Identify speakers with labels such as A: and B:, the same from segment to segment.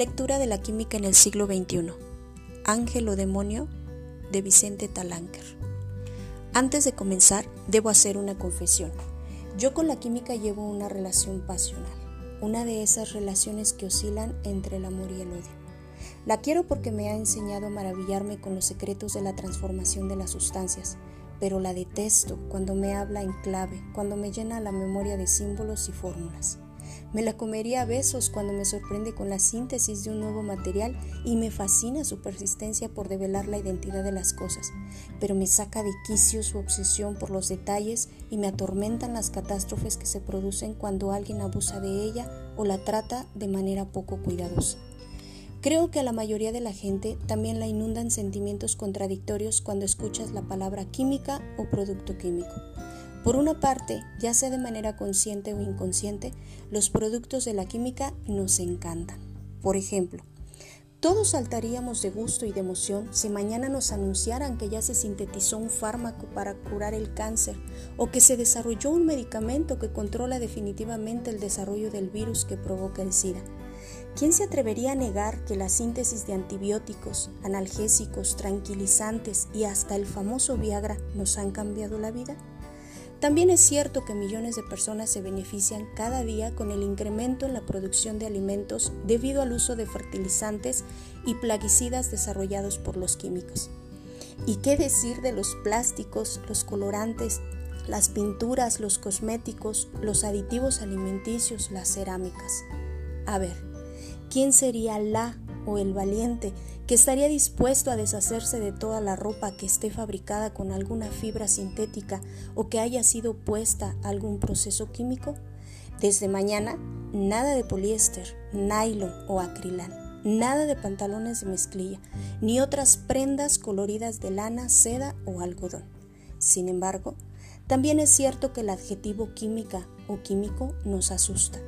A: Lectura de la química en el siglo XXI. Ángel o demonio de Vicente Talanker. Antes de comenzar, debo hacer una confesión. Yo con la química llevo una relación pasional, una de esas relaciones que oscilan entre el amor y el odio. La quiero porque me ha enseñado a maravillarme con los secretos de la transformación de las sustancias, pero la detesto cuando me habla en clave, cuando me llena la memoria de símbolos y fórmulas. Me la comería a besos cuando me sorprende con la síntesis de un nuevo material y me fascina su persistencia por develar la identidad de las cosas, pero me saca de quicio su obsesión por los detalles y me atormentan las catástrofes que se producen cuando alguien abusa de ella o la trata de manera poco cuidadosa. Creo que a la mayoría de la gente también la inundan sentimientos contradictorios cuando escuchas la palabra química o producto químico. Por una parte, ya sea de manera consciente o inconsciente, los productos de la química nos encantan. Por ejemplo, todos saltaríamos de gusto y de emoción si mañana nos anunciaran que ya se sintetizó un fármaco para curar el cáncer o que se desarrolló un medicamento que controla definitivamente el desarrollo del virus que provoca el SIDA. ¿Quién se atrevería a negar que la síntesis de antibióticos, analgésicos, tranquilizantes y hasta el famoso Viagra nos han cambiado la vida? También es cierto que millones de personas se benefician cada día con el incremento en la producción de alimentos debido al uso de fertilizantes y plaguicidas desarrollados por los químicos. ¿Y qué decir de los plásticos, los colorantes, las pinturas, los cosméticos, los aditivos alimenticios, las cerámicas? A ver, ¿quién sería la o el valiente que estaría dispuesto a deshacerse de toda la ropa que esté fabricada con alguna fibra sintética o que haya sido puesta a algún proceso químico? Desde mañana, nada de poliéster, nylon o acrilán, nada de pantalones de mezclilla, ni otras prendas coloridas de lana, seda o algodón. Sin embargo, también es cierto que el adjetivo química o químico nos asusta.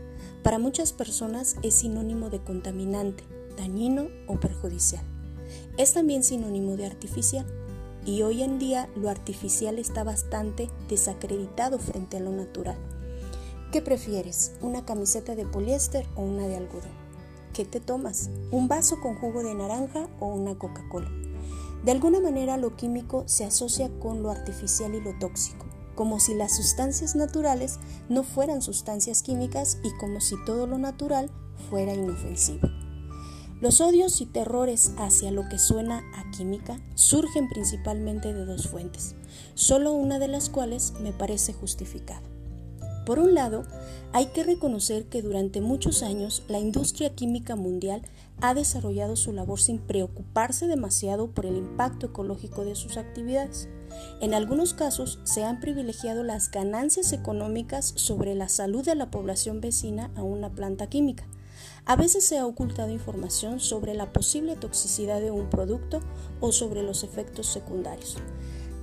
A: Para muchas personas es sinónimo de contaminante, dañino o perjudicial. Es también sinónimo de artificial y hoy en día lo artificial está bastante desacreditado frente a lo natural. ¿Qué prefieres? ¿Una camiseta de poliéster o una de algodón? ¿Qué te tomas? ¿Un vaso con jugo de naranja o una Coca-Cola? De alguna manera lo químico se asocia con lo artificial y lo tóxico, como si las sustancias naturales no fueran sustancias químicas y como si todo lo natural fuera inofensivo. Los odios y terrores hacia lo que suena a química surgen principalmente de dos fuentes, solo una de las cuales me parece justificada. Por un lado, hay que reconocer que durante muchos años la industria química mundial ha desarrollado su labor sin preocuparse demasiado por el impacto ecológico de sus actividades. En algunos casos se han privilegiado las ganancias económicas sobre la salud de la población vecina a una planta química a veces se ha ocultado información sobre la posible toxicidad de un producto o sobre los efectos secundarios.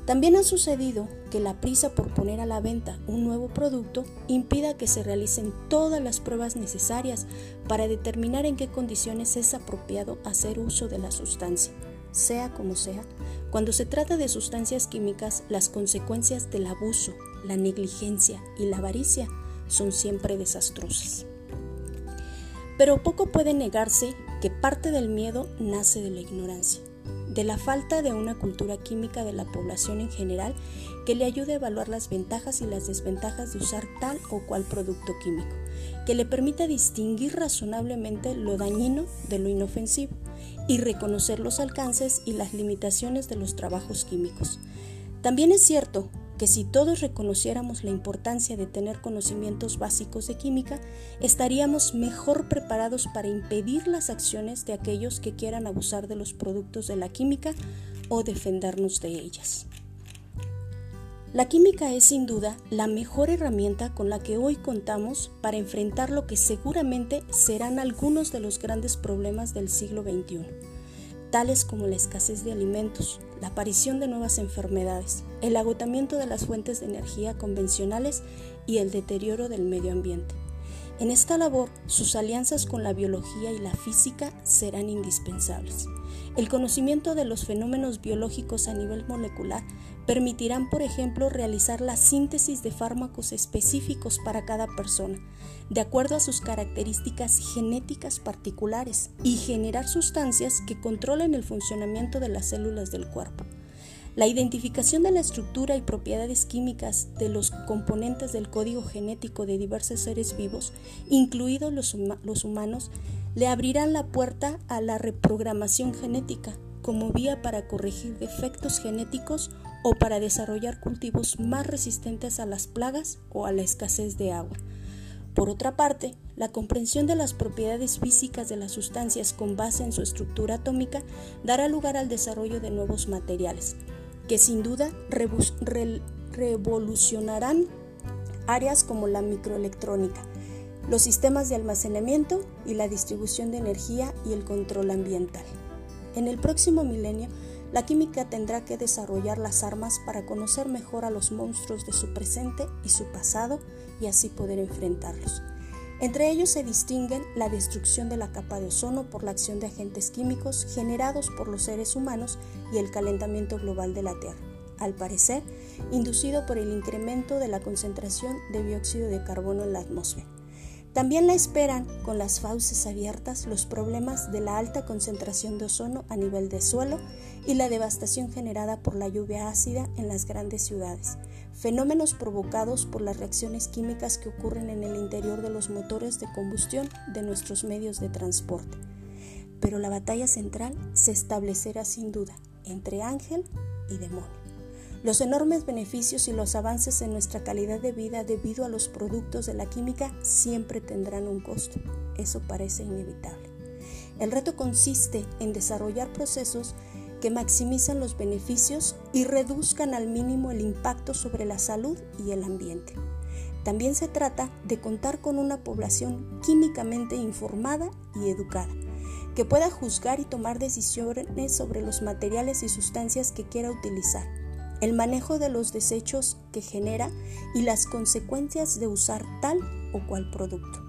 A: También ha sucedido que la prisa por poner a la venta un nuevo producto impida que se realicen todas las pruebas necesarias para determinar en qué condiciones es apropiado hacer uso de la sustancia. Sea como sea, cuando se trata de sustancias químicas, las consecuencias del abuso, la negligencia y la avaricia son siempre desastrosas. Pero poco puede negarse que parte del miedo nace de la ignorancia, de la falta de una cultura química de la población en general que le ayude a evaluar las ventajas y las desventajas de usar tal o cual producto químico, que le permita distinguir razonablemente lo dañino de lo inofensivo y reconocer los alcances y las limitaciones de los trabajos químicos. También es cierto que si todos reconociéramos la importancia de tener conocimientos básicos de química, estaríamos mejor preparados para impedir las acciones de aquellos que quieran abusar de los productos de la química o defendernos de ellas. La química es sin duda la mejor herramienta con la que hoy contamos para enfrentar lo que seguramente serán algunos de los grandes problemas del siglo XXI tales como la escasez de alimentos, la aparición de nuevas enfermedades, el agotamiento de las fuentes de energía convencionales y el deterioro del medio ambiente. En esta labor, sus alianzas con la biología y la física serán indispensables. El conocimiento de los fenómenos biológicos a nivel molecular permitirán, por ejemplo, realizar la síntesis de fármacos específicos para cada persona, de acuerdo a sus características genéticas particulares, y generar sustancias que controlen el funcionamiento de las células del cuerpo. La identificación de la estructura y propiedades químicas de los componentes del código genético de diversos seres vivos, incluidos los, humanos, le abrirán la puerta a la reprogramación genética como vía para corregir defectos genéticos o para desarrollar cultivos más resistentes a las plagas o a la escasez de agua. Por otra parte, la comprensión de las propiedades físicas de las sustancias con base en su estructura atómica dará lugar al desarrollo de nuevos materiales, que sin duda revolucionarán áreas como la microelectrónica, los sistemas de almacenamiento y la distribución de energía y el control ambiental. En el próximo milenio, la química tendrá que desarrollar las armas para conocer mejor a los monstruos de su presente y su pasado y así poder enfrentarlos. Entre ellos se distinguen la destrucción de la capa de ozono por la acción de agentes químicos generados por los seres humanos y el calentamiento global de la Tierra, al parecer inducido por el incremento de la concentración de dióxido de carbono en la atmósfera. También la esperan con las fauces abiertas los problemas de la alta concentración de ozono a nivel de suelo y la devastación generada por la lluvia ácida en las grandes ciudades, fenómenos provocados por las reacciones químicas que ocurren en el interior de los motores de combustión de nuestros medios de transporte. Pero la batalla central se establecerá sin duda entre ángel y demonio. Los enormes beneficios y los avances en nuestra calidad de vida debido a los productos de la química siempre tendrán un costo. Eso parece inevitable. El reto consiste en desarrollar procesos que maximizan los beneficios y reduzcan al mínimo el impacto sobre la salud y el ambiente. También se trata de contar con una población químicamente informada y educada, que pueda juzgar y tomar decisiones sobre los materiales y sustancias que quiera utilizar, el manejo de los desechos que genera y las consecuencias de usar tal o cual producto.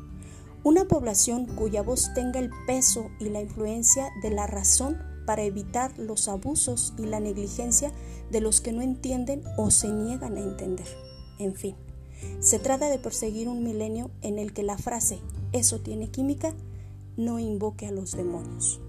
A: Una población cuya voz tenga el peso y la influencia de la razón para evitar los abusos y la negligencia de los que no entienden o se niegan a entender. En fin, se trata de perseguir un milenio en el que la frase eso tiene química no invoque a los demonios.